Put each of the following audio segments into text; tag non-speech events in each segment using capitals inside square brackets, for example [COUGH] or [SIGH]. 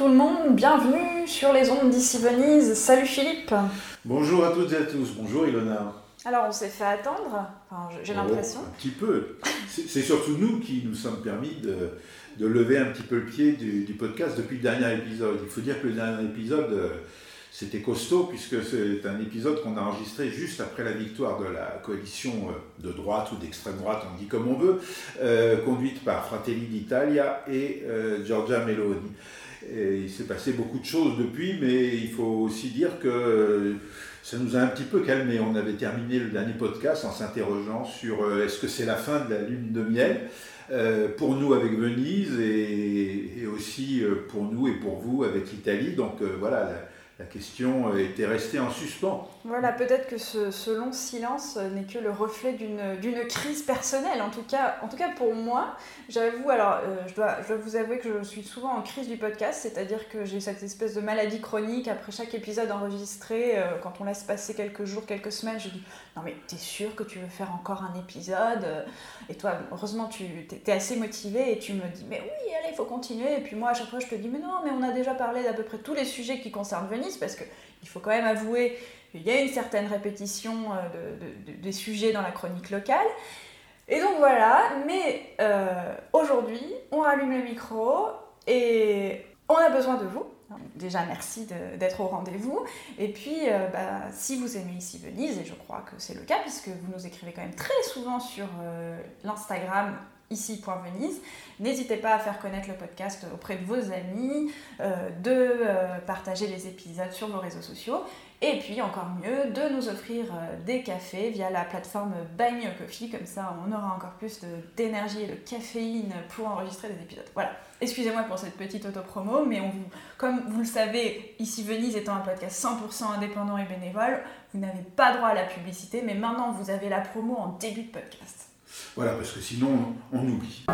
tout le monde, bienvenue sur les ondes d'ici Venise. Salut Philippe. bonjour à toutes et à tous, bonjour Ilona. Alors on s'est fait attendre, enfin, j'ai l'impression. Oh, un petit peu. C'est surtout nous qui nous sommes permis de, de lever un petit peu le pied du, du podcast depuis le dernier épisode. Il faut dire que le dernier épisode, euh, c'était costaud, puisque c'est un épisode qu'on a enregistré juste après la victoire de la coalition euh, de droite ou d'extrême droite, on dit comme on veut, euh, conduite par Fratelli d'Italia et euh, Giorgia Meloni. Et il s'est passé beaucoup de choses depuis, mais il faut aussi dire que ça nous a un petit peu calmé. On avait terminé le dernier podcast en s'interrogeant sur euh, est-ce que c'est la fin de la lune de miel euh, pour nous avec Venise et, aussi euh, pour nous et pour vous avec l'Italie. Donc voilà, la question était restée en suspens. Voilà, peut-être que ce, long silence n'est que le reflet d'une crise personnelle. En tout cas, en tout cas pour moi, j'avoue, alors euh, je, dois, je dois vous avouer que je suis souvent en crise du podcast, c'est-à-dire que j'ai cette espèce de maladie chronique après chaque épisode enregistré. euh, quand on laisse passer quelques jours, quelques semaines, je dis Mais t'es sûr que tu veux faire encore un épisode Euh, Et toi, heureusement, tu es, assez motivé et tu me dis Mais oui, allez, il faut continuer. Et puis moi, à chaque fois, je te dis Mais non, mais on a déjà parlé d'à peu près tous les sujets qui concernent Venise parce que il faut quand même avouer il y a une certaine répétition euh, de- de- de- des sujets dans la chronique locale. Et donc voilà, mais euh, aujourd'hui, on rallume le micro et on a besoin de vous. Déjà, merci d'être au rendez-vous. Et puis, euh, bah, si vous aimez ici Venise, et je crois que c'est le cas, puisque vous nous écrivez quand même très souvent sur euh, l'Instagram ici.venise, n'hésitez pas à faire connaître le podcast auprès de vos amis, euh, de partager les épisodes sur vos réseaux sociaux. Et puis encore mieux, de nous offrir euh, des cafés via la plateforme Buy Me Coffee, comme ça on aura encore plus d'énergie et de caféine pour enregistrer des épisodes. Voilà, excusez-moi pour cette petite autopromo, mais on vous, comme vous le savez, ici Venise étant un podcast 100% indépendant et bénévole, vous n'avez pas droit à la publicité, mais maintenant vous avez la promo en début de podcast. Voilà, parce que sinon on, oublie.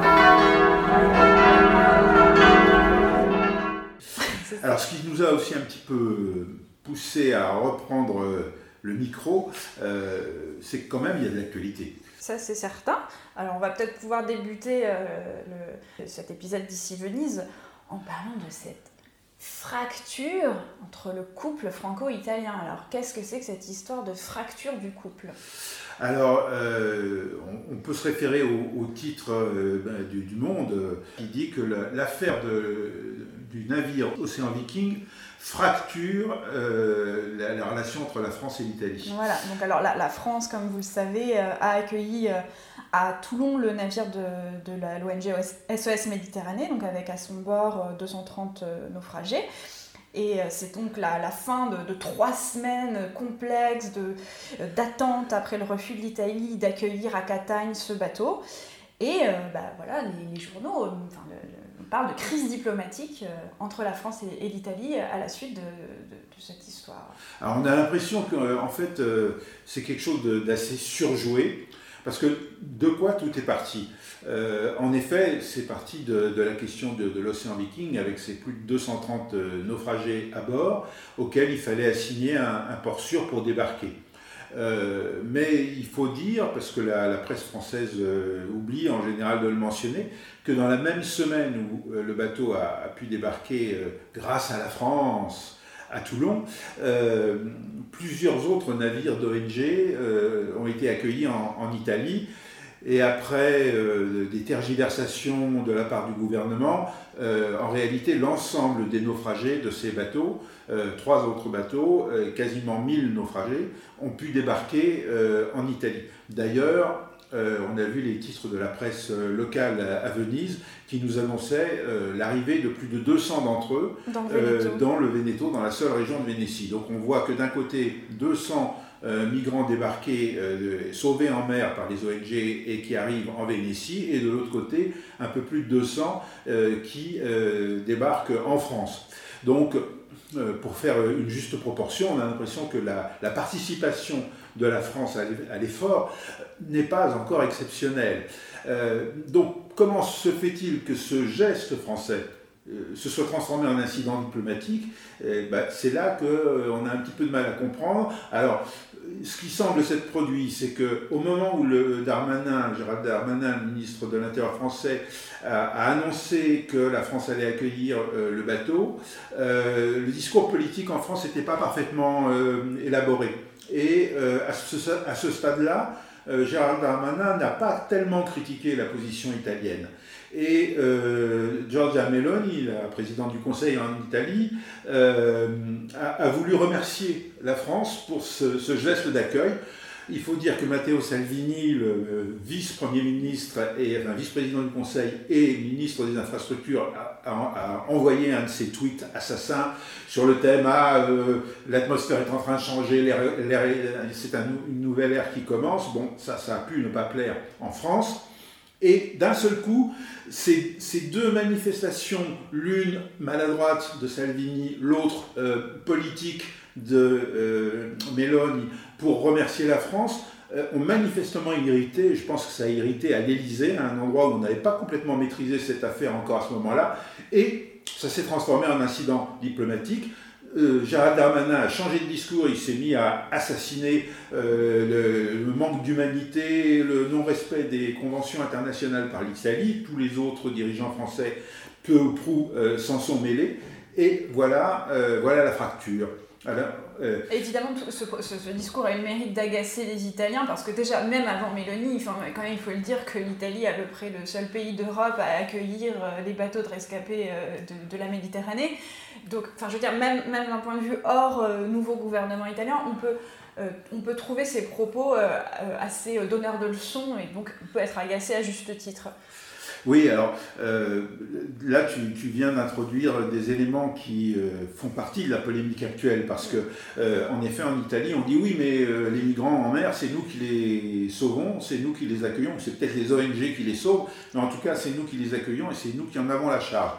Alors ce qui nous a aussi un petit peu poussé à reprendre euh, le micro, euh, c'est que quand même il y a de l'actualité. Ça, c'est certain. Alors, on va peut-être pouvoir débuter euh, le- cet épisode d'ici Venise en parlant de cette fracture entre le couple franco-italien. Alors, qu'est-ce que c'est que cette histoire de fracture du couple? Alors, euh, on, on peut se référer au, au titre ben, du, du Monde qui dit que la- l'affaire du navire Océan Viking fracture euh, la, la relation entre la France et l'Italie. Voilà, donc alors la, France, comme vous le savez, euh, a accueilli euh, à Toulon le navire de, l'ONG SOS Méditerranée, donc avec à son bord euh, 230 euh, naufragés. Et c'est donc la, la fin de, trois semaines complexes d'attente après le refus de l'Italie d'accueillir à Catagne ce bateau. Et euh, bah, voilà, les, journaux euh, enfin, de crise diplomatique euh, entre la France et, l'Italie à la suite de- cette histoire. Alors, on a l'impression que en fait, euh, c'est quelque chose d'assez surjoué. Parce que de quoi tout est parti? Euh, En effet, c'est parti de, la question de, l'océan Viking avec ses plus de 230 euh, naufragés à bord auxquels il fallait assigner un port sûr pour débarquer. Euh, mais il faut dire, parce que la, presse française euh, oublie en général de le mentionner, que dans la même semaine où euh, le bateau a, pu débarquer grâce à la France à Toulon, plusieurs autres navires d'ONG ont été accueillis en Italie. Et après euh, des tergiversations de la part du gouvernement, euh, en réalité, l'ensemble des naufragés de ces bateaux, euh, trois autres bateaux, quasiment 1000 naufragés, ont pu débarquer en Italie. D'ailleurs, on a vu les titres de la presse locale à, Venise qui nous annonçaient l'arrivée de plus de 200 d'entre eux Dans le Veneto. dans le Veneto, dans la seule région de Vénétie. Donc on voit que d'un côté, 200 migrants débarqués, sauvés en mer par les ONG et qui arrivent en Vénétie, et de l'autre côté, un peu plus de 200 qui débarquent en France. Donc, pour faire une juste proportion, on a l'impression que la, participation de la France à l'effort n'est pas encore exceptionnelle. donc, comment se fait-il que ce geste français euh, se soit transformé en incident diplomatique, bah, c'est là qu'on euh, a un petit peu de mal à comprendre. Alors, ce qui semble s'être produit, c'est qu'au moment où le Darmanin, Gérald Darmanin, ministre de l'Intérieur français, a, annoncé que la France allait accueillir euh, le bateau, le discours politique en France n'était pas parfaitement élaboré. Et à ce, ce stade-là, Gérald Darmanin n'a pas tellement critiqué la position italienne. Et euh, Giorgia Meloni, la présidente du Conseil en Italie, euh, a, voulu remercier la France pour ce, geste d'accueil. Il faut dire que Matteo Salvini, le vice-premier ministre et vice-président du Conseil et ministre des Infrastructures, a, envoyé un de ses tweets assassins sur le thème Ah, euh, l'atmosphère est en train de changer, c'est une nouvelle ère qui commence. Bon, ça, ça a pu ne pas plaire en France. Et d'un seul coup, ces, deux manifestations, l'une maladroite de Salvini, l'autre euh, politique de euh, Meloni, pour remercier la France, euh, ont manifestement irrité, je pense que ça a irrité à l'Élysée, à un endroit où on n'avait pas complètement maîtrisé cette affaire encore à ce moment-là, et ça s'est transformé en incident diplomatique. Euh, Gérald Darmanin a changé de discours, il s'est mis à assassiner euh, le, manque d'humanité, le non-respect des conventions internationales par l'Italie. Tous les autres dirigeants français, peu ou prou, euh, s'en sont mêlés. Et voilà, voilà la fracture. Évidemment, ce, discours a eu le mérite d'agacer les Italiens parce que déjà, même avant Mélanie, quand même, il faut le dire que l'Italie est à peu près le seul pays d'Europe à accueillir les bateaux de rescapés de, de la Méditerranée. Donc, enfin, je veux dire, même, d'un point de vue hors euh, nouveau gouvernement italien, on peut, euh, on peut trouver ces propos euh, assez donneurs de leçons et donc on peut être agacé à juste titre. Oui, alors là, tu, viens d'introduire des éléments qui font partie de la polémique actuelle, parce que, en effet, en Italie, on dit oui, mais les migrants en mer, c'est nous qui les sauvons, c'est nous qui les accueillons, c'est peut-être les ONG qui les sauvent, mais en tout cas, c'est nous qui les accueillons et c'est nous qui en avons la charge.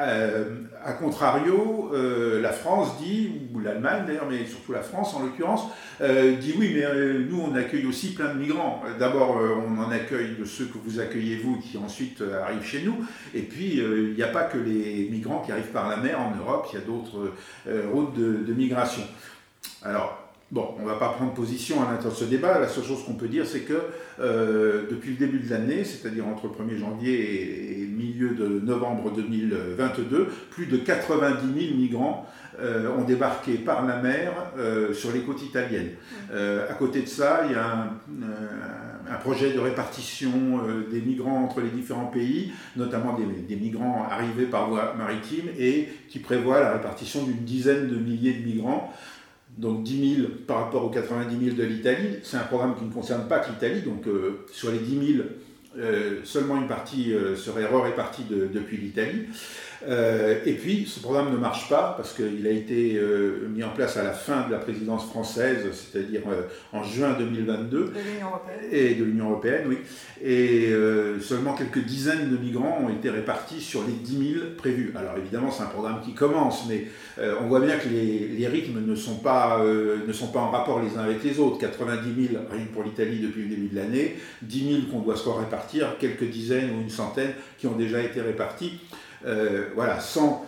Euh, a contrario, euh, la France dit, ou l'Allemagne d'ailleurs, mais surtout la France en l'occurrence, euh, dit oui, mais nous on accueille aussi plein de migrants. D'abord, on en accueille de ceux que vous accueillez vous, qui ensuite arrivent chez nous. Et puis, il n'y a pas que les migrants qui arrivent par la mer en Europe, il y a d'autres routes de, de migration. Alors, Bon, on ne va pas prendre position à l'intérieur de ce débat. La seule chose qu'on peut dire, c'est que euh, depuis le début de l'année, c'est-à-dire entre le 1er janvier et, milieu de novembre 2022, plus de 90 000 migrants euh, ont débarqué par la mer euh, sur les côtes italiennes. à côté de ça, il y a un, un projet de répartition des migrants entre les différents pays, notamment des, migrants arrivés par voie maritime, et qui prévoit la répartition d'une dizaine de milliers de migrants donc 10 000 par rapport aux 90 000 de l'Italie. C'est un programme qui ne concerne pas que l'Italie, donc euh, sur les 10 000, euh, seulement une partie euh, serait re-répartie depuis l'Italie. Euh, et puis, ce programme ne marche pas parce qu'il a été euh, mis en place à la fin de la présidence française, c'est-à-dire euh, en juin 2022. De l'Union européenne. Et de l'Union européenne, oui. Et seulement quelques dizaines de migrants ont été répartis sur les 10 000 prévus. Alors évidemment, c'est un programme qui commence, mais on voit bien que les, les rythmes ne sont, pas, ne sont pas en rapport les uns avec les autres. 90 000 rien pour l'Italie depuis le début de l'année, 10 000 qu'on doit se répartir, quelques dizaines ou une centaine qui ont déjà été répartis. Euh, voilà, sans,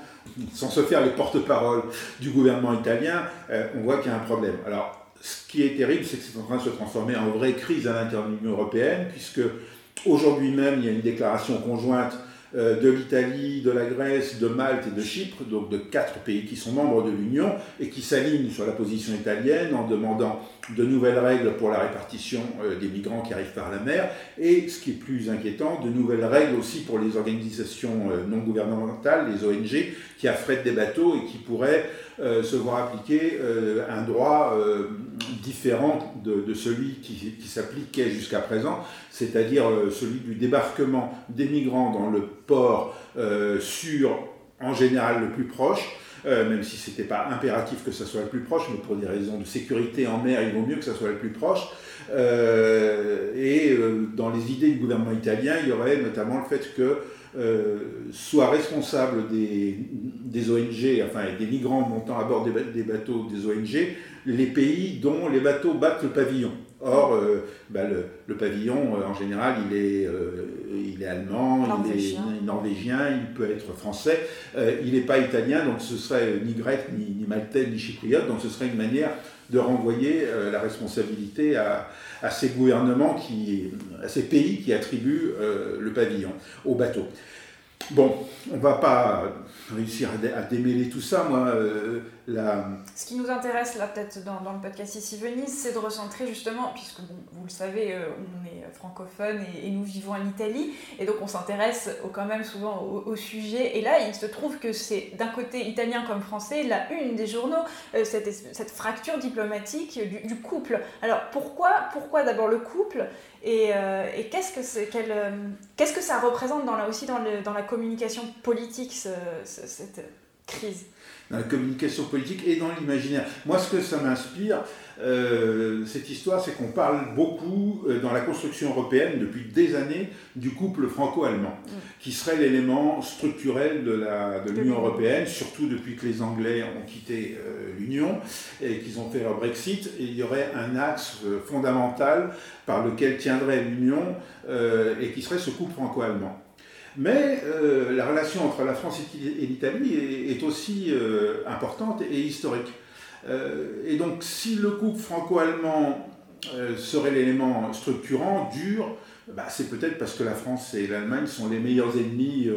sans se faire les porte-parole du gouvernement italien, euh, on voit qu'il y a un problème. Alors, ce qui est terrible, c'est que c'est en train de se transformer en vraie crise à l'intérieur de l'Union européenne, puisque aujourd'hui même, il y a une déclaration conjointe de l'Italie, de la Grèce, de Malte et de Chypre, donc de quatre pays qui sont membres de l'Union et qui s'alignent sur la position italienne en demandant de nouvelles règles pour la répartition euh, des migrants qui arrivent par la mer. Et, ce qui est plus inquiétant, de nouvelles règles aussi pour les organisations euh, non gouvernementales, les ONG, qui affrètent des bateaux et qui pourraient se voir appliquer un droit différent de, celui qui, s'appliquait jusqu'à présent, c'est-à-dire celui du débarquement des migrants dans le port euh, sur, en général, le plus proche, même si ce n'était pas impératif que ça soit le plus proche, mais pour des raisons de sécurité en mer, il vaut mieux que ça soit le plus proche. et dans les idées du gouvernement italien, il y aurait notamment le fait que soit responsable des, ONG, enfin des migrants montant à bord des bateaux des ONG, les pays dont les bateaux battent le pavillon. Or, euh, bah, le, pavillon, euh, en général, il est, euh, il est allemand, il est norvégien, il peut être français, il n'est pas italien, donc ce serait ni grec, ni, ni, maltais, ni chypriote, donc ce serait une manière de renvoyer la responsabilité à, à, ces gouvernements, qui, à ces pays qui attribuent le pavillon au bateau. Bon, on ne va pas réussir à, démêler tout ça. Moi, euh, Ce qui nous intéresse là, peut-être dans, le podcast ici Venise, c'est de recentrer justement, puisque vous le savez, euh, on est francophone et, nous vivons en Italie, et donc on s'intéresse quand même souvent au, sujet. Et là, il se trouve que c'est d'un côté italien comme français, la une des journaux, euh, cette, cette, fracture diplomatique du, couple. Alors pourquoi, pourquoi d'abord le couple et, et qu'est-ce que, qu'est-ce que ça représente la, aussi dans, la communication politique ce, cette crise? Dans la communication politique et dans l'imaginaire. Moi, ce que ça m'inspire, euh, cette histoire, c'est qu'on parle beaucoup euh, dans la construction européenne depuis des années du couple franco-allemand, mm. qui serait l'élément structurel de l'Union européenne, surtout depuis que les Anglais ont quitté euh, l'Union et qu'ils ont fait leur Brexit. Et il y aurait un axe fondamental par lequel tiendrait l'Union et qui serait ce couple franco-allemand. Mais euh, la relation entre la France et l'Italie est, aussi euh, importante et historique. Euh, et donc si le couple franco-allemand serait l'élément structurant, dur, bah, c'est peut-être parce que la France et l'Allemagne sont les meilleurs ennemis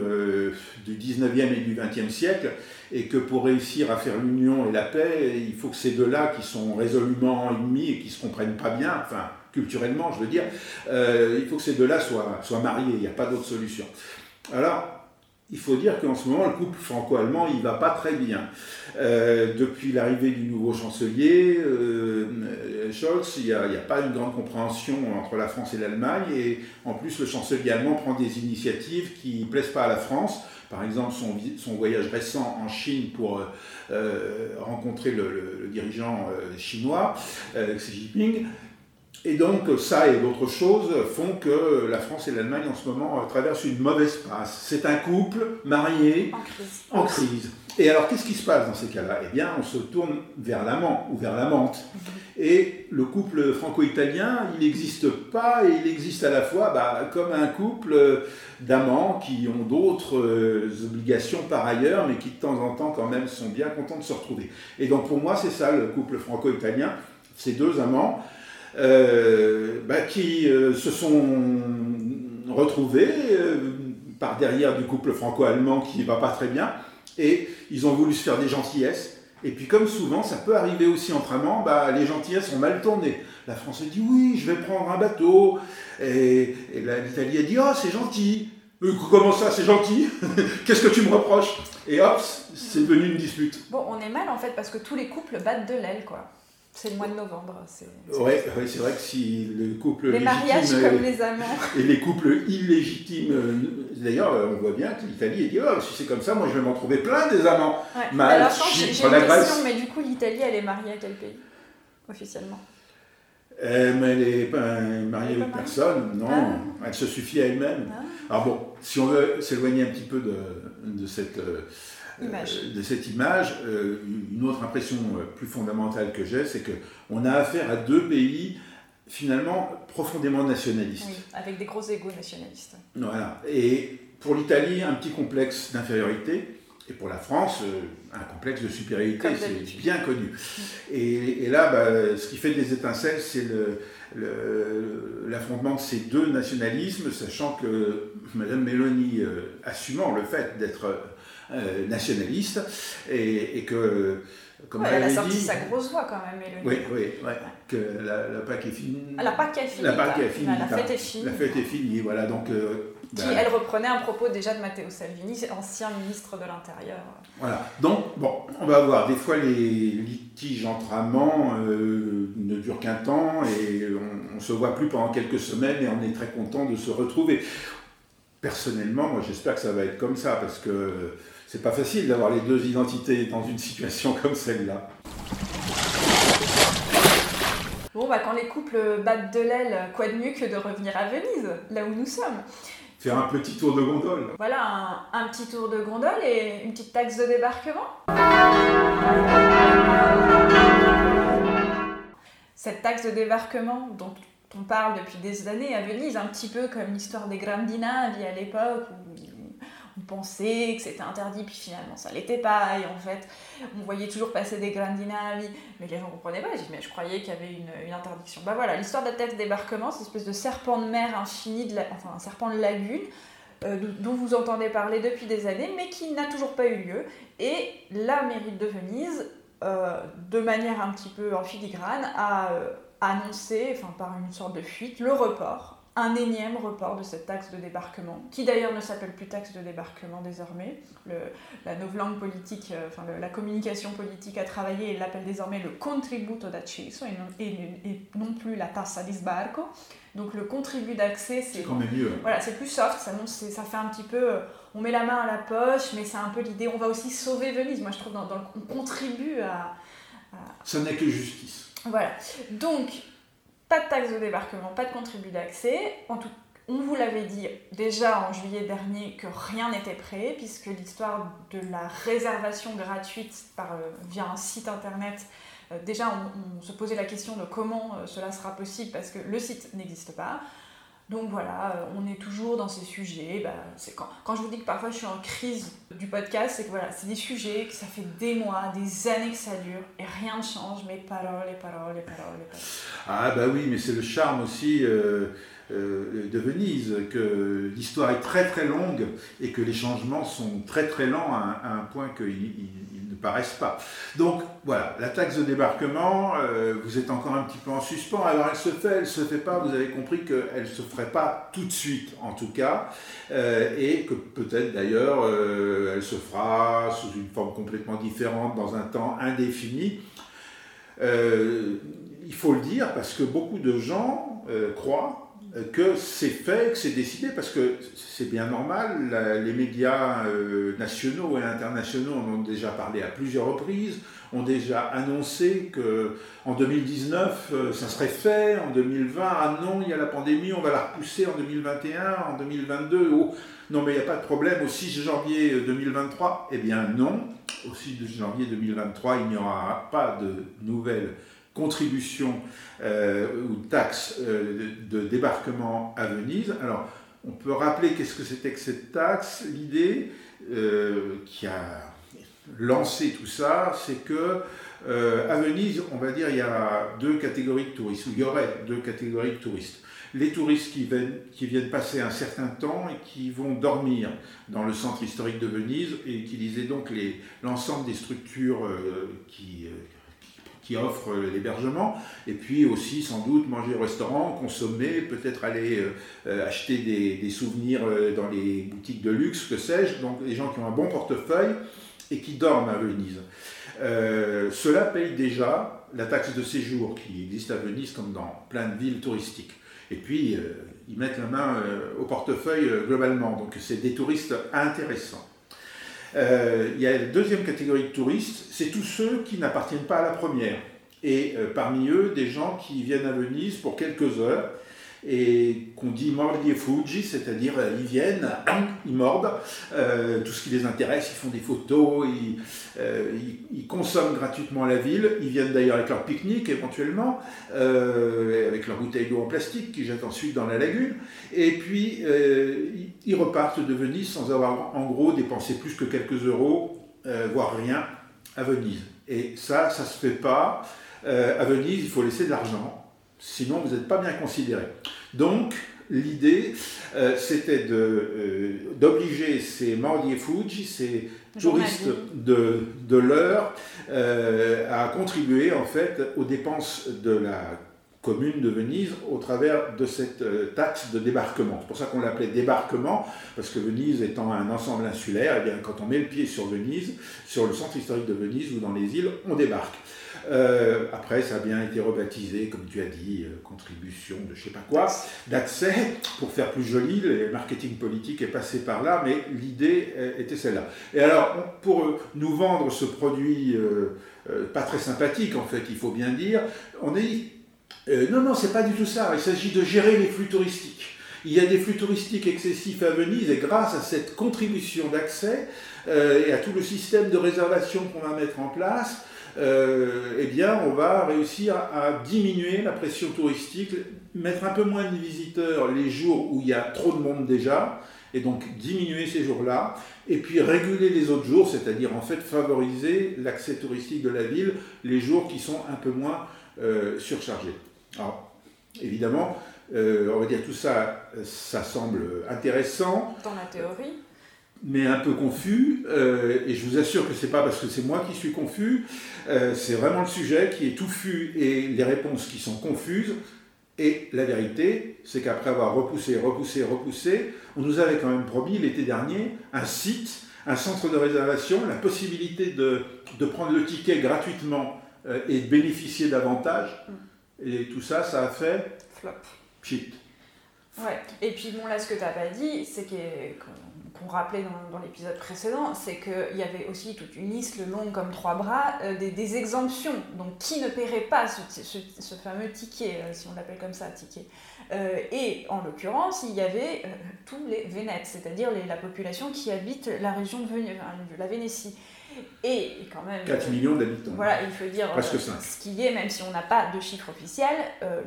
du 19e et du 20e siècle, et que pour réussir à faire l'union et la paix, il faut que ces deux-là, qui sont résolument ennemis et qui ne se comprennent pas bien, enfin culturellement je veux dire, il faut que ces deux-là soient, soient mariés, il n'y a pas d'autre solution. Alors, il faut dire qu'en ce moment, le couple franco-allemand, il va pas très bien. Euh, depuis l'arrivée du nouveau chancelier, euh, Scholz, il n'y a, pas une grande compréhension entre la France et l'Allemagne. Et en plus, le chancelier allemand prend des initiatives qui ne plaisent pas à la France. Par exemple, son, voyage récent en Chine pour euh, rencontrer le, le dirigeant chinois, Xi Jinping. Et donc ça et d'autres choses font que la France et l'Allemagne en ce moment traversent une mauvaise passe. C'est un couple marié en crise. Et alors qu'est-ce qui se passe dans ces cas-là? Eh bien on se tourne vers l'amant ou vers l'amante. Mhm. Et le couple franco-italien, il n'existe pas et il existe à la fois bah, comme un couple d'amants qui ont d'autres euh, obligations par ailleurs, mais qui de temps en temps quand même sont bien contents de se retrouver. Et donc pour moi c'est ça le couple franco-italien, ces deux amants. Euh, bah, qui euh, se sont retrouvés euh, par derrière du couple franco-allemand qui ne va pas très bien, et ils ont voulu se faire des gentillesses. Et puis comme souvent, ça peut arriver aussi entre amants, bah, les gentillesses ont mal tourné. La France a dit oui, je vais prendre un bateau. Et, l'Italie a dit oh, c'est gentil. comment ça, c'est gentil? [LAUGHS] Qu'est-ce que tu me reproches? Et hop, c'est devenu une dispute. Bon, on est mal en fait parce que tous les couples battent de l'aile, quoi. C'est le mois de novembre. Oui, c'est vrai que si le couple les mariages comme les amants [LAUGHS] et les couples illégitimes, euh, d'ailleurs, on voit bien que l'Italie dit oh, si c'est comme ça, moi je vais m'en trouver plein des amants. Ouais. Alors, Chypre, la Grèce. Mais du coup, l'Italie, elle est mariée à quel pays officiellement? Euh, mais elle n'est pas mariée avec personne, non, ah. elle se suffit à elle-même. Ah. Alors bon, si on veut s'éloigner un petit peu de, de cette euh, de cette image, euh, une autre impression euh, plus fondamentale que j'ai, c'est qu'on a affaire à deux pays finalement profondément nationalistes. Oui, avec des gros égaux nationalistes. Voilà. Et pour l'Italie, un petit complexe d'infériorité. Et pour la France, un complexe de supériorité, c'est bien connu. Mm. Et, là, bah, ce qui fait des étincelles, c'est l'affrontement de ces deux nationalismes, sachant que Mme Mélanie, assumant le fait d'être euh, nationaliste et, que comme elle, a sorti sa grosse voix quand même, Oui, oui, oui. que la, la Pâque est finie. Ah, la Pâque est finie. La Pâque est finie. La, fête est finie. La fête est finie, voilà. Donc, euh, qui, ben, elle reprenait un propos déjà de Matteo Salvini, ancien ministre de l'Intérieur. Voilà. Donc, bon, on va voir. Des fois, les litiges entre amants euh, ne durent qu'un temps et on ne se voit plus pendant quelques semaines et on est très content de se retrouver personnellement, moi j'espère que ça va être comme ça, parce que c'est pas facile d'avoir les deux identités dans une situation comme celle-là. Bon, bah, quand les couples battent de l'aile, quoi de mieux que de revenir à Venise, là où nous sommes? Faire un petit tour de gondole. Voilà, un, petit tour de gondole et une petite taxe de débarquement. Cette taxe de débarquement dont on parle depuis des années à Venise, un petit peu comme l'histoire des Grandinavi à l'époque, où on pensait que c'était interdit, puis finalement ça l'était pas, et en fait on voyait toujours passer des Grandinavi, mais les gens comprenaient pas, mais je croyais qu'il y avait une, interdiction. Bah voilà, l'histoire de la de débarquement, c'est une espèce de serpent de mer infini, enfin un serpent de lagune, euh, dont vous entendez parler depuis des années, mais qui n'a toujours pas eu lieu, et la mairie de Venise, euh, de manière un petit peu en filigrane, a... Euh, annoncer, enfin par une sorte de fuite, le report, un énième report de cette taxe de débarquement, qui d'ailleurs ne s'appelle plus taxe de débarquement désormais. Le, la novlangue politique, euh, enfin la communication politique a travaillé et l'appelle désormais le contributo d'accesso et non, et, non plus la tassa di sbarco. Donc le contribut d'accès, c'est quand même mieux. Voilà, c'est plus soft, ça, ça fait un petit peu, euh, on met la main à la poche, mais c'est un peu l'idée, on va aussi sauver Venise. Moi je trouve dans, dans on contribue à, à... Ça n'est que justice. Voilà. Donc, pas de taxe de débarquement, pas de contribut d'accès. on vous l'avait dit déjà en juillet dernier que rien n'était prêt, puisque l'histoire de la réservation gratuite euh, via un site internet, euh, déjà on, se posait la question de comment euh, cela sera possible, parce que le site n'existe pas. Donc voilà, euh, on est toujours dans ces sujets. Bah, c'est quand, je vous dis que parfois je suis en crise du podcast, c'est que voilà, c'est des sujets que ça fait des mois, des années que ça dure et rien ne change, mais paroles et paroles et paroles et paroles. Ah bah oui, mais c'est le charme aussi euh, euh, de Venise, que l'histoire est très très longue et que les changements sont très très lents à, un point qu'ils paraissent pas. Donc voilà, la taxe de débarquement, euh, vous êtes encore un petit peu en suspens. Alors elle se fait, elle se fait pas. Vous avez compris qu'elle se ferait pas tout de suite, en tout cas, euh, et que peut-être d'ailleurs euh, elle se fera sous une forme complètement différente dans un temps indéfini. il faut le dire parce que beaucoup de gens croient que c'est fait, que c'est décidé, parce que c'est bien normal, les médias euh, nationaux et internationaux en ont déjà parlé à plusieurs reprises, ont déjà annoncé que en 2019 euh, ça serait fait, en 2020, ah non, il y a la pandémie, on va la repousser en 2021, en 2022, non mais il n'y a pas de problème, au 6 janvier 2023, eh bien non, au 6 janvier 2023, il n'y aura pas de nouvelles contribution euh, ou taxe euh, de débarquement à Venise. Alors, on peut rappeler qu'est-ce que c'était que cette taxe? L'idée euh, qui a lancé tout ça, c'est que à Venise, on va dire, il y a deux catégories de touristes, ou il y aurait deux catégories de touristes. Les touristes qui viennent, qui viennent passer un certain temps et qui vont dormir dans le centre historique de Venise et utiliser donc l'ensemble des structures qui qui offre l'hébergement, et puis aussi sans doute manger au restaurant, consommer, peut-être aller euh, euh, acheter des, souvenirs euh, dans les boutiques de luxe, que sais-je, donc les gens qui ont un bon portefeuille et qui dorment à Venise. Cela paye déjà la taxe de séjour qui existe à Venise comme dans plein de villes touristiques. Et puis, ils mettent la main au portefeuille globalement, donc c'est des touristes intéressants. Euh, il y a la deuxième catégorie de touristes, c'est tous ceux qui n'appartiennent pas à la première. Et euh, parmi eux, des gens qui viennent à Venise pour quelques heures et qu'on dit mordi Fuji, c'est-à-dire euh, ils viennent, ils mordent, euh, tout ce qui les intéresse, ils font des photos, euh, ils, consomment gratuitement la ville, ils viennent d'ailleurs avec leur pique-nique éventuellement, avec leur bouteille d'eau en plastique qu'ils jettent ensuite dans la lagune, et puis ils repartent de Venise sans avoir en gros dépensé plus que quelques euros, voire rien, à Venise. Et ça, ça se fait pas. à Venise, il faut laisser de l'argent Sinon, vous n'êtes pas bien considéré. Donc, l'idée, euh, c'était euh, d'obliger ces Mordi et Fuji, ces touristes de, de l'heure, euh, à contribuer en fait aux dépenses de la commune de Venise au travers de cette taxe de débarquement. C'est pour ça qu'on l'appelait débarquement, parce que Venise étant un ensemble insulaire, eh bien, quand on met le pied sur Venise, sur le centre historique de Venise ou dans les îles, on débarque. Euh, après, ça a bien été rebaptisé, comme tu as dit, euh, contribution de je sais pas quoi, d'accès, pour faire plus joli, le marketing politique est passé par là, mais l'idée euh, était celle-là. Et alors, pour nous vendre ce produit pas très sympathique, en fait, il faut bien dire, on est... non, non, c'est pas du tout ça, il s'agit de gérer les flux touristiques. Il y a des flux touristiques excessifs à Venise et grâce à cette contribution d'accès et à tout le système de réservation qu'on va mettre en place, euh, eh bien, on va réussir à, diminuer la pression touristique, mettre un peu moins de visiteurs les jours où il y a trop de monde déjà, et donc diminuer ces jours-là, et puis réguler les autres jours, c'est-à-dire en fait favoriser l'accès touristique de la ville les jours qui sont un peu moins euh, surchargés. Alors, évidemment, euh, on va dire tout ça, ça semble intéressant. Dans la théorie mais un peu confus, euh, et je vous assure que c'est pas parce que c'est moi qui suis confus, euh, c'est vraiment le sujet qui est touffu et les réponses qui sont confuses. Et la vérité, c'est qu'après avoir repoussé, repoussé, repoussé, on nous avait quand même promis l'été dernier un site, un centre de réservation, la possibilité de, de prendre le ticket gratuitement euh, et de bénéficier davantage. Et tout ça, ça a fait flop. Pchit. Ouais. Et puis bon, là, ce que tu n'as pas dit, c'est que qu'on rappelait dans, l'épisode précédent, c'est qu'il y avait aussi toute une liste longue comme trois bras euh, des, exemptions. Donc, qui ne paierait pas ce, fameux ticket, euh, si on l'appelle comme ça, ticket euh, Et en l'occurrence, il y avait tous les Vénètes, c'est-à-dire la population qui habite la région de, la Vénétie. Et quand même. 4 millions d'habitants. Voilà, il faut dire ce qui est, même si on n'a pas de chiffre officiel,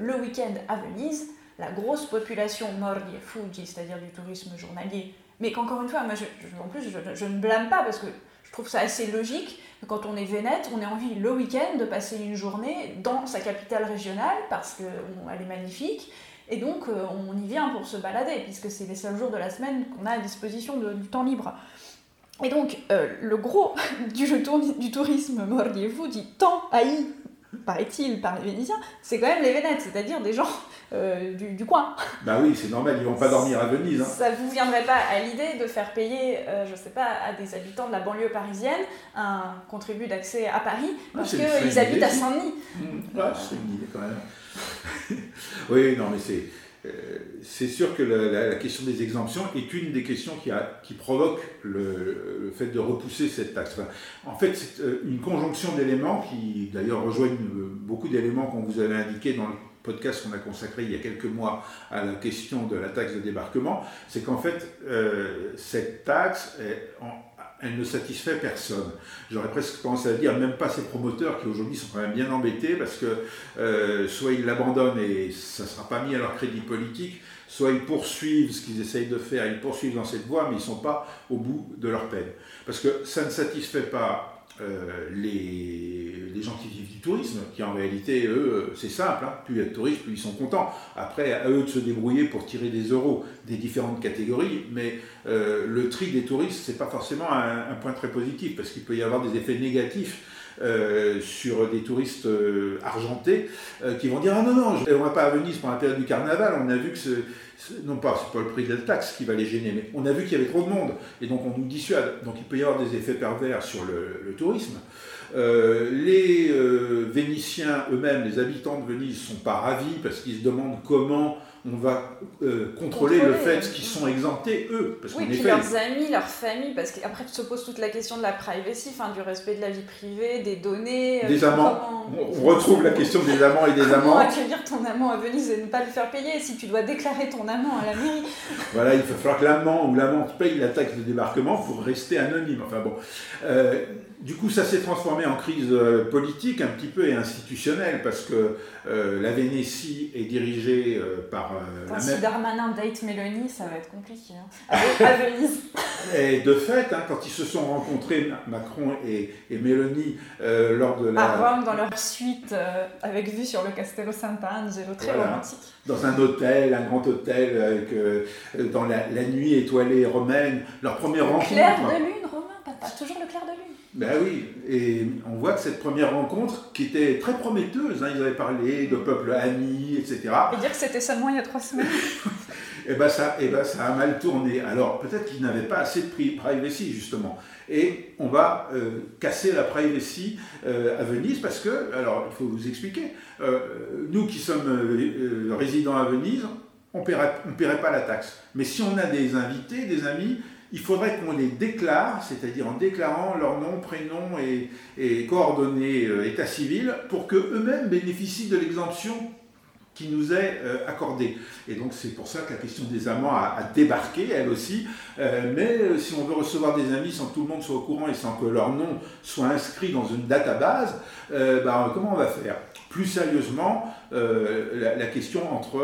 le week-end à Venise, la grosse population Mordi Fuji, c'est-à-dire du tourisme journalier, mais qu'encore une fois, moi, je, en plus, je, ne blâme pas parce que je trouve ça assez logique. Quand on est vénète, on a envie le week-end de passer une journée dans sa capitale régionale parce qu'elle est magnifique. Et donc, euh, on y vient pour se balader, puisque c'est les seuls jours de la semaine qu'on a à disposition de, du temps libre. Et donc, euh, le gros [LAUGHS] du, jeu du tourisme vous dit tant haï paraît-il, par les Vénitiens, c'est quand même les Vénètes, c'est-à-dire des gens euh, du, coin. [LAUGHS] Bah oui, c'est normal, ils vont pas dormir à Venise. Hein. Ça vous viendrait pas à l'idée de faire payer, euh, je sais pas, à des habitants de la banlieue parisienne un contribut d'accès à Paris ah, parce qu'ils habitent à Saint-Denis mmh. Ouais, c'est une idée quand même. [LAUGHS] oui, non, mais c'est euh, c'est sûr que la, question des exemptions est une des questions qui, a, qui provoque le, fait de repousser cette taxe. en fait, c'est euh, une conjonction d'éléments qui, d'ailleurs, rejoignent beaucoup d'éléments qu'on vous avait indiqués dans le podcast qu'on a consacré il y a quelques mois à la question de la taxe de débarquement. C'est qu'en fait, cette taxe elle ne satisfait personne. J'aurais presque commencé à dire, même pas ces promoteurs qui aujourd'hui sont quand même bien embêtés parce que euh, soit ils l'abandonnent et ça ne sera pas mis à leur crédit politique, soit ils poursuivent ce qu'ils essayent de faire, ils poursuivent dans cette voie, mais ils ne sont pas au bout de leur peine. Parce que ça ne satisfait pas euh, les, gens qui vivent du tourisme, qui en réalité, eux, c'est simple, hein, plus il y a de touristes, plus ils sont contents. Après, à eux de se débrouiller pour tirer des euros des différentes catégories, mais euh, le tri des touristes, c'est pas forcément un, point très positif, parce qu'il peut y avoir des effets négatifs euh, sur des touristes argentés qui vont dire Ah non, non, on va pas à Venise pendant la période du carnaval, on a vu que ce, non pas, c'est pas le prix de la taxe qui va les gêner, mais on a vu qu'il y avait trop de monde, et donc on nous dissuade. Donc il peut y avoir des effets pervers sur le, tourisme. Euh, les euh, Vénitiens eux-mêmes, les habitants de Venise, ne sont pas ravis parce qu'ils se demandent comment on va euh, contrôler, le fait qu'ils sont exemptés, eux. Parce oui, puis leurs amis, leur famille, parce qu'après se pose toute la question de la privacy, du respect de la vie privée, des données. Euh, des amants. On retrouve la question des amants et des amants. Comment accueillir ton amant à Venise et ne pas le faire payer si tu dois déclarer ton amant à la mairie? Voilà, il va falloir que l'amant ou l'amante paye la taxe de débarquement pour rester anonyme. Enfin bon. Euh, du coup, ça s'est transformé en crise politique un petit peu et institutionnelle parce que la Vénétie est dirigée par euh, si Darmanin date Mélanie, ça va être compliqué. Hein. À, Venise. [LAUGHS] Et de fait, hein, quand ils se sont rencontrés, Macron et, et Mélanie, euh, lors de la. À Rome, dans leur suite, euh, avec vue sur le Castello Sant'Angelo, très romantique. Dans un hôtel, un grand hôtel, avec, dans la, nuit étoilée romaine, leur première rencontre. Clair de lune, Romain, papa, toujours le clair de lune. Ben oui, et on voit que cette première rencontre, qui était très prometteuse, hein, ils avaient parlé de peuple ami, etc. Et dire que c'était seulement il y a trois semaines. [LAUGHS] et ben ça, et ben ça a mal tourné. Alors peut-être qu'ils n'avaient pas assez de privacy justement. Et on va euh, casser la privacy euh, à Venise parce que, alors il faut vous expliquer, euh, nous qui sommes résidents à Venise, on ne paierait pas la taxe. Mais si on a des invités, des amis, il faudrait qu'on les déclare, c'est-à-dire en déclarant leur nom, prénom et, coordonnées état civil, pour qu'eux-mêmes bénéficient de l'exemption qui nous est euh, accordée. Et donc c'est pour ça que la question des amants a, débarqué, elle aussi. Euh, mais euh, si on veut recevoir des amis sans que tout le monde soit au courant et sans que leur nom soit inscrit dans une database, bah, comment on va faire? Plus sérieusement, la, question entre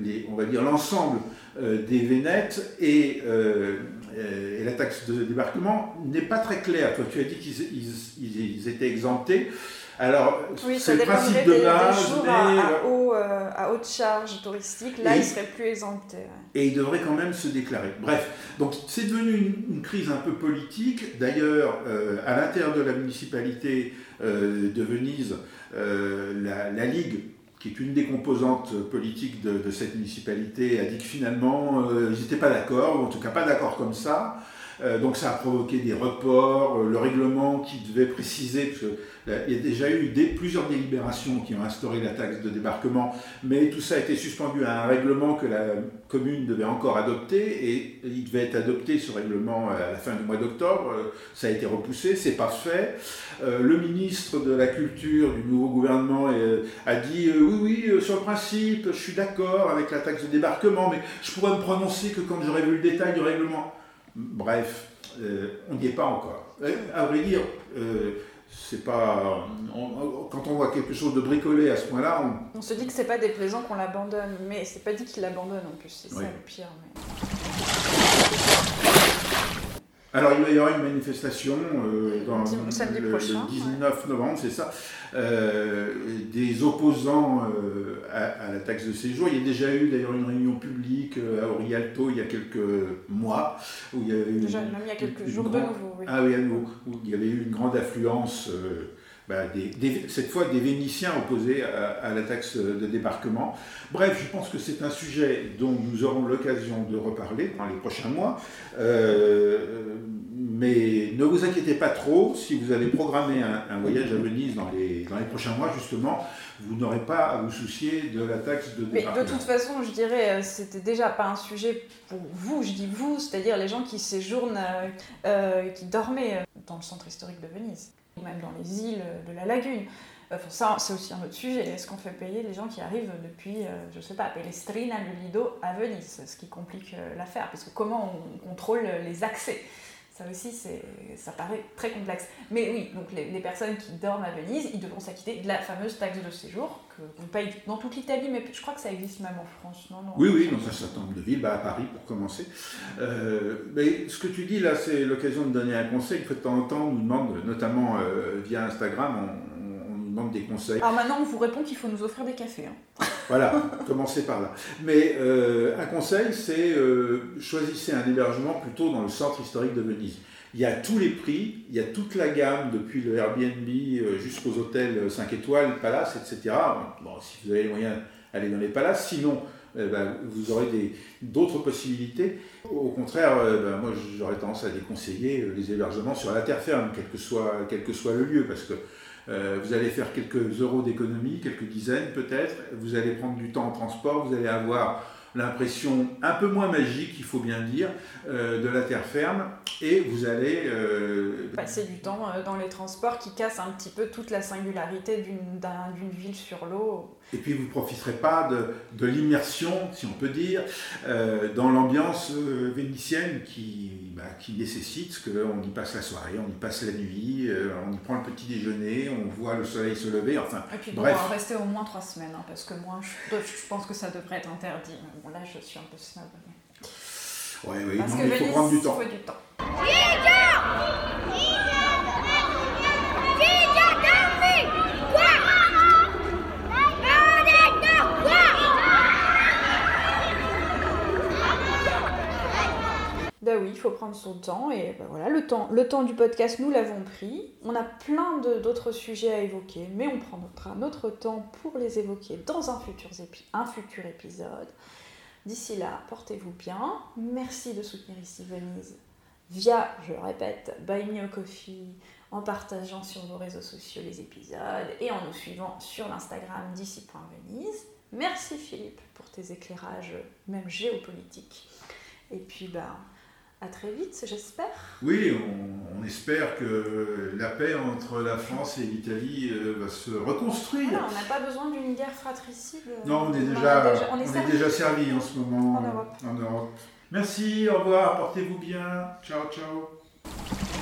les, on va dire l'ensemble des Vénètes et, et, la taxe de débarquement n'est pas très claire. Toi, tu as dit qu'ils étaient exemptés. Alors, c'est le principe de base. mais... à, euh, à, haute charge touristique, là, il serait plus exempté. Et il devrait quand même se déclarer. Bref, donc c'est devenu une, crise un peu politique. D'ailleurs, euh, à l'intérieur de la municipalité euh, de Venise, la, Ligue qui est une des composantes politiques de, cette municipalité, a dit que finalement, ils n'étaient pas d'accord, ou en tout cas pas d'accord comme ça. Euh, donc ça a provoqué des reports, euh, le règlement qui devait préciser, parce qu'il y a déjà eu plusieurs délibérations qui ont instauré la taxe de débarquement, mais tout ça a été suspendu à un règlement que la commune devait encore adopter, et il devait être adopté ce règlement à la fin du mois d'octobre, euh, ça a été repoussé, c'est pas fait. le ministre de la Culture du nouveau gouvernement a dit oui, oui, sur le principe, je suis d'accord avec la taxe de débarquement, mais je pourrais me prononcer que quand j'aurai vu le détail du règlement. Bref, euh, on n'y est pas encore. Euh, à vrai dire, euh, c'est pas. quand on voit quelque chose de bricolé à ce point-là, on... se dit que c'est pas déplaisant qu'on l'abandonne, mais c'est pas dit qu'il l'abandonne en plus, c'est ça le pire. Alors il va y avoir une manifestation euh, dans le, prochain, 19 novembre, c'est ça, euh, des opposants euh, à, la taxe de séjour. Il y a déjà eu d'ailleurs une réunion publique à Orialto il y a quelques mois. Où il y a eu déjà, même il y a quelques jours de nouveau. Oui. Ah oui, à nouveau, où il y avait eu une grande affluence bah, cette fois des Vénitiens opposés à, la taxe de débarquement. Bref, je pense que c'est un sujet dont nous aurons l'occasion de reparler dans les prochains mois. Euh, mais ne vous inquiétez pas trop, si vous allez programmer un, voyage à Venise dans les, dans les prochains mois, justement, vous n'aurez pas à vous soucier de la taxe de débarquement. Mais de toute façon, je dirais, euh, c'était déjà pas un sujet pour vous, je dis vous, c'est-à-dire les gens qui séjournent, euh qui dormaient dans le centre historique de Venise même dans les îles de la lagune. Enfin, ça, c'est aussi un autre sujet. Est-ce qu'on fait payer les gens qui arrivent depuis, euh, je ne sais pas, Pellestrina, le Lido à Venise Ce qui complique euh, l'affaire, parce que comment on contrôle les accès? Ça aussi, ça paraît très complexe. Mais oui, donc les, personnes qui dorment à Venise, ils devront s'acquitter de la fameuse taxe de séjour qu'on paye dans toute l'Italie, mais je crois que ça existe même en France. Non, non, oui, oui, dans un certain nombre de villes, bah, à Paris pour commencer. Euh, mais ce que tu dis là, c'est l'occasion de donner un conseil. De temps en temps, on nous demande, notamment euh, via Instagram, on, demande des conseils. Alors maintenant, on vous répond qu'il faut nous offrir des cafés. Hein. Voilà, [LAUGHS] commencez par là. Mais euh, un conseil, c'est euh, choisissez un hébergement plutôt dans le centre historique de Venise. Il y a tous les prix, il y a toute la gamme, depuis le Airbnb euh, jusqu'aux hôtels 5 étoiles, palaces, etc. Bon, si vous avez les moyens, allez dans les palaces. Sinon, ben, vous aurez d'autres possibilités. Au contraire, ben, moi j'aurais tendance à déconseiller les hébergements sur la terre ferme, quel que soit, quel que soit le lieu, parce que euh, vous allez faire quelques euros d'économie, quelques dizaines peut-être, vous allez prendre du temps en transport, vous allez avoir l'impression un peu moins magique, il faut bien dire, euh, de la terre ferme, et vous allez... Euh, Passer du temps dans les transports qui cassent un petit peu toute la singularité d'une ville sur l'eau. Et puis vous ne profiterez pas de, de l'immersion, si on peut dire, dans l'ambiance vénitienne qui bah, qui nécessite qu'on y passe la soirée, on y passe la nuit, euh, on y prend le petit déjeuner, on voit le soleil se lever, enfin. Et puis bon, bref. on va rester au moins trois semaines, hein, parce que moi, je, pense que ça devrait être interdit. Bon, là, je suis un peu snob. Oui, oui, non, il faut prendre du temps. Il faut du temps. Faut prendre son temps et bah voilà, le temps, le temps du podcast, nous l'avons pris. On a plein d'autres sujets à évoquer, mais on prendra notre temps pour les évoquer dans un futur, un futur épisode. D'ici là, portez-vous bien. Merci de soutenir ici Venise via, je le répète, Buy Me a Coffee, en partageant sur vos réseaux sociaux les épisodes et en nous suivant sur l'Instagram d'ici.venise. Merci Philippe pour tes éclairages, même géopolitiques. Et puis, bah, à très vite, j'espère. Oui, on, espère que la paix entre la France et l'Italie euh, va se reconstruire. on n'a pas besoin d'une guerre fratricide. Non, on est déjà, on est, déjà servi en ce moment en Europe. en Europe. Merci, au revoir, portez-vous bien. Ciao, ciao.